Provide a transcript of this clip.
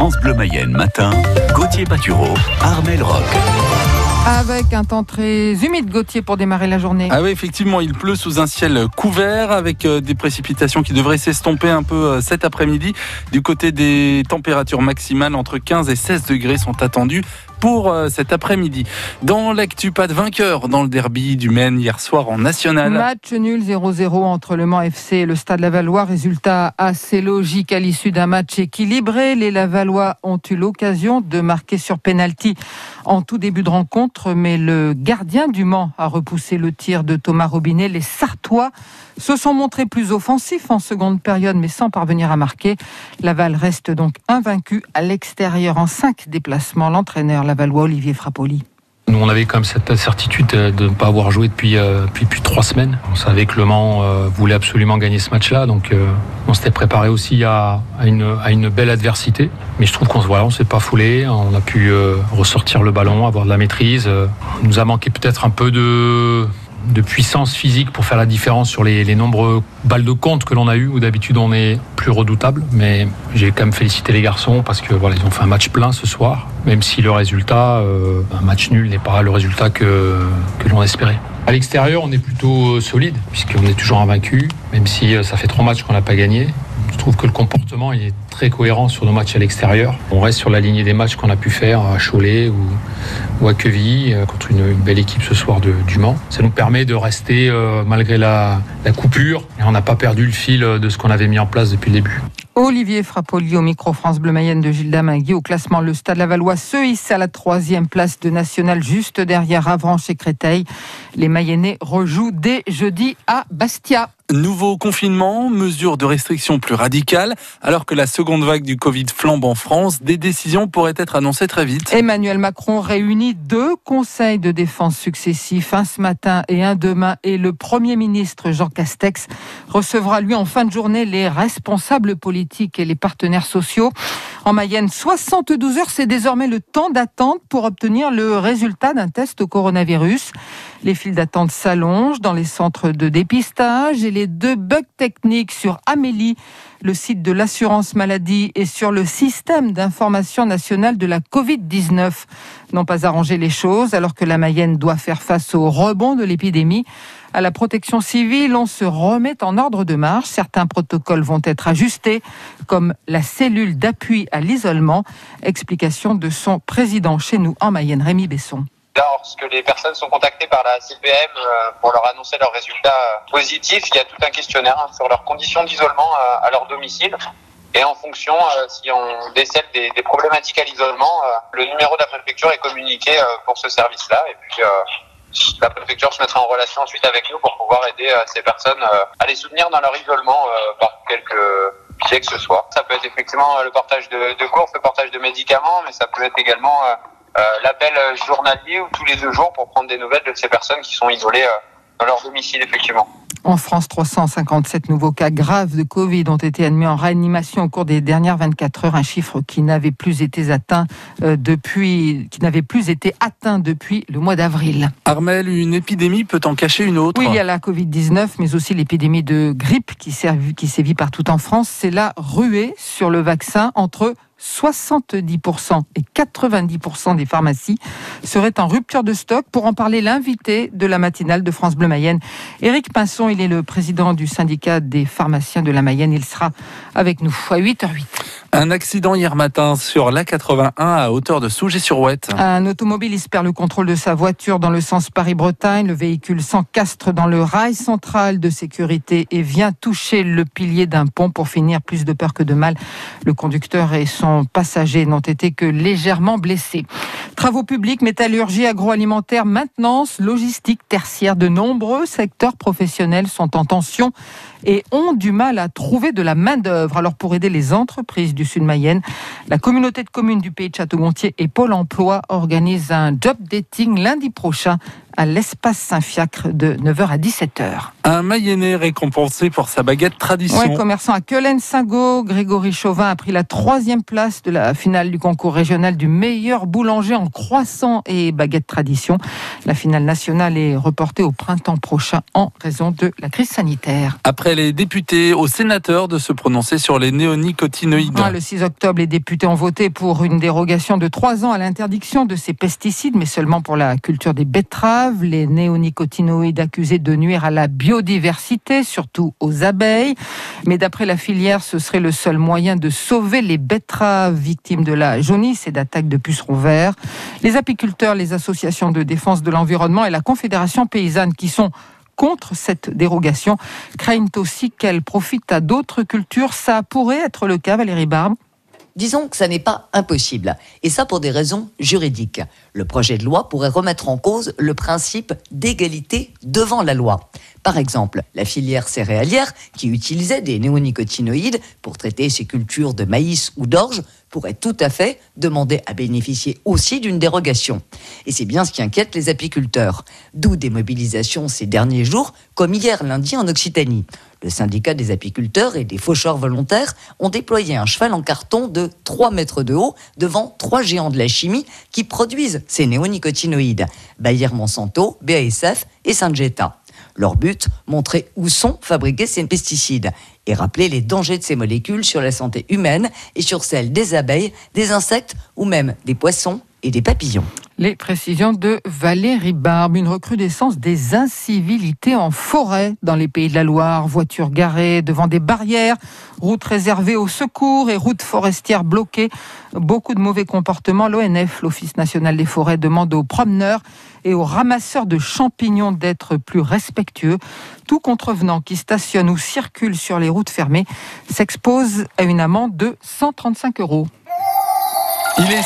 France Bleu Mayenne matin, Gauthier Patureau, Armel Rock. Avec un temps très humide, Gauthier, pour démarrer la journée. Ah oui, effectivement, il pleut sous un ciel couvert avec euh, des précipitations qui devraient s'estomper un peu euh, cet après-midi. Du côté des températures maximales, entre 15 et 16 degrés sont attendues pour euh, cet après-midi. Dans l'actu, pas de vainqueur dans le derby du Maine hier soir en national. Match nul 0-0 entre le Mans FC et le Stade Lavallois. Résultat assez logique à l'issue d'un match équilibré. Les Lavallois ont eu l'occasion de marquer sur penalty en tout début de rencontre, mais le gardien du Mans a repoussé le tir de Thomas Robinet. Les Sartois se sont montrés plus offensifs en seconde période, mais sans parvenir à marquer. Laval reste donc invaincu à l'extérieur en cinq déplacements. L'entraîneur Lavallois, Olivier Frappoli. Nous, on avait quand même cette certitude de ne pas avoir joué depuis, euh, depuis, trois semaines. On savait que Le Mans euh, voulait absolument gagner ce match-là, donc euh, on s'était préparé aussi à, une, à, une, belle adversité. Mais je trouve qu'on voilà, ne s'est pas foulé, on a pu ressortir le ballon, avoir de la maîtrise. Il nous a manqué peut-être un peu de, de puissance physique pour faire la différence sur les, nombreux balles de compte que l'on a eu où d'habitude on est plus redoutable. Mais j'ai quand même félicité les garçons parce que voilà, ils ont fait un match plein ce soir, même si le résultat, euh, un match nul n'est pas le résultat que, que l'on espérait. À l'extérieur, on est plutôt euh, solide puisqu'on est toujours invaincu, même si euh, ça fait trois matchs qu'on n'a pas gagné. Je trouve que le comportement est très cohérent sur nos matchs à l'extérieur. On reste sur la lignée des matchs qu'on a pu faire à Cholet ou, à Quevilly contre une, belle équipe ce soir de, du Mans. Ça nous permet de rester malgré la, coupure et on n'a pas perdu le fil de ce qu'on avait mis en place depuis le début. Olivier Frappoli au micro France Bleu Mayenne de Gilles Damingui. Au classement, le Stade Lavallois se hisse à la troisième place de National, juste derrière Avranches et Créteil. Les Mayennais rejouent dès jeudi à Bastia. Nouveau confinement, mesures de restriction plus radicales, alors que la seconde vague du Covid flambe en France, des décisions pourraient être annoncées très vite. Emmanuel Macron réunit deux conseils de défense successifs, un ce matin et un demain, et le Premier ministre Jean Castex recevra lui en fin de journée les responsables politiques et les partenaires sociaux. En Mayenne, 72 heures, c'est désormais le temps d'attente pour obtenir le résultat d'un test au coronavirus. Les files d'attente s'allongent dans les centres de dépistage et les deux bugs techniques sur Amélie, le site de l'assurance maladie, et sur le système d'information nationale de la Covid-19 n'ont pas arrangé les choses alors que la Mayenne doit faire face au rebond de l'épidémie. À la protection civile, on se remet en ordre de marche. Certains protocoles vont être ajustés, comme la cellule d'appui à l'isolement. Explication de son président chez nous en Mayenne, Rémi Besson lorsque les personnes sont contactées par la CPM euh, pour leur annoncer leurs résultats euh, positifs, il y a tout un questionnaire hein, sur leurs conditions d'isolement euh, à leur domicile. Et en fonction, si on décèle des, problématiques à l'isolement, le numéro de la préfecture est communiqué pour ce service-là. Et puis, la préfecture se mettra en relation ensuite avec nous pour pouvoir aider ces personnes à les soutenir dans leur isolement par quelque biais que ce soit. Ça peut être effectivement le portage de, de courses, le portage de médicaments, mais ça peut être également euh, l'appel journalier ou tous les deux jours pour prendre des nouvelles de ces personnes qui sont isolées euh, dans leur domicile, effectivement. En France, 357 nouveaux cas graves de Covid ont été admis en réanimation au cours des dernières 24 heures, un chiffre qui n'avait plus été atteint euh, depuis, qui n'avait plus été atteint depuis le mois d'avril. Armel, une épidémie peut en cacher une autre. Oui, il y a la Covid-19, mais aussi l'épidémie de grippe qui, qui sévit partout en France. C'est la ruée sur le vaccin entre 70% et 90% des pharmacies seraient en rupture de stock. Pour en parler, l'invité de la matinale de France Bleu Mayenne, Éric Pinson, il est le président du syndicat des pharmaciens de la Mayenne. Il sera avec nous à 8h08. Un accident hier matin sur l'A81 à hauteur de Souget-sur-Ouette. Un automobiliste perd le contrôle de sa voiture dans le sens Paris-Bretagne. Le véhicule s'encastre dans le rail central de sécurité et vient toucher le pilier d'un pont pour finir plus de peur que de mal. Le conducteur et son passager n'ont été que légèrement blessés. Travaux publics, métallurgie, agroalimentaire, maintenance, logistique tertiaire, de nombreux secteurs professionnels sont en tension et ont du mal à trouver de la main-d'œuvre. Alors, pour aider les entreprises du Sud-Mayenne, la communauté de communes du pays de Château-Gontier et Pôle emploi organisent un job dating lundi prochain à l'espace Saint-Fiacre de 9h à 17h. Un Mayennais récompensé pour sa baguette tradition. Oui, commerçant à Quelen-Singo, Grégory Chauvin a pris la troisième place de la finale du concours régional du meilleur boulanger en croissant et baguette tradition. La finale nationale est reportée au printemps prochain en raison de la crise sanitaire. Après les députés aux sénateurs de se prononcer sur les néonicotinoïdes. Le 6 octobre, les députés ont voté pour une dérogation de 3 ans à l'interdiction de ces pesticides, mais seulement pour la culture des betteraves. Les néonicotinoïdes accusés de nuire à la biodiversité, surtout aux abeilles. Mais d'après la filière, ce serait le seul moyen de sauver les betteraves victimes de la jaunisse et d'attaques de pucerons verts. Les apiculteurs, les associations de défense de l'environnement et la Confédération paysanne qui sont contre cette dérogation craignent aussi qu'elle profite à d'autres cultures. Ça pourrait être le cas, Valérie Barbe Disons que ça n'est pas impossible, et ça pour des raisons juridiques. Le projet de loi pourrait remettre en cause le principe d'égalité devant la loi. Par exemple, la filière céréalière, qui utilisait des néonicotinoïdes pour traiter ses cultures de maïs ou d'orge, pourrait tout à fait demander à bénéficier aussi d'une dérogation. Et c'est bien ce qui inquiète les apiculteurs. D'où des mobilisations ces derniers jours, comme hier lundi en Occitanie. Le syndicat des apiculteurs et des faucheurs volontaires ont déployé un cheval en carton de 3 mètres de haut devant trois géants de la chimie qui produisent ces néonicotinoïdes, Bayer Monsanto, BASF et Syngenta. Leur but, montrer où sont fabriqués ces pesticides et rappeler les dangers de ces molécules sur la santé humaine et sur celle des abeilles, des insectes ou même des poissons et des papillons. Les précisions de Valérie Barbe. Une recrudescence des incivilités en forêt dans les pays de la Loire. Voitures garées devant des barrières, routes réservées au secours et routes forestières bloquées. Beaucoup de mauvais comportements. L'ONF, l'Office national des forêts, demande aux promeneurs et aux ramasseurs de champignons d'être plus respectueux. Tout contrevenant qui stationne ou circule sur les routes fermées s'expose à une amende de 135 euros. Il est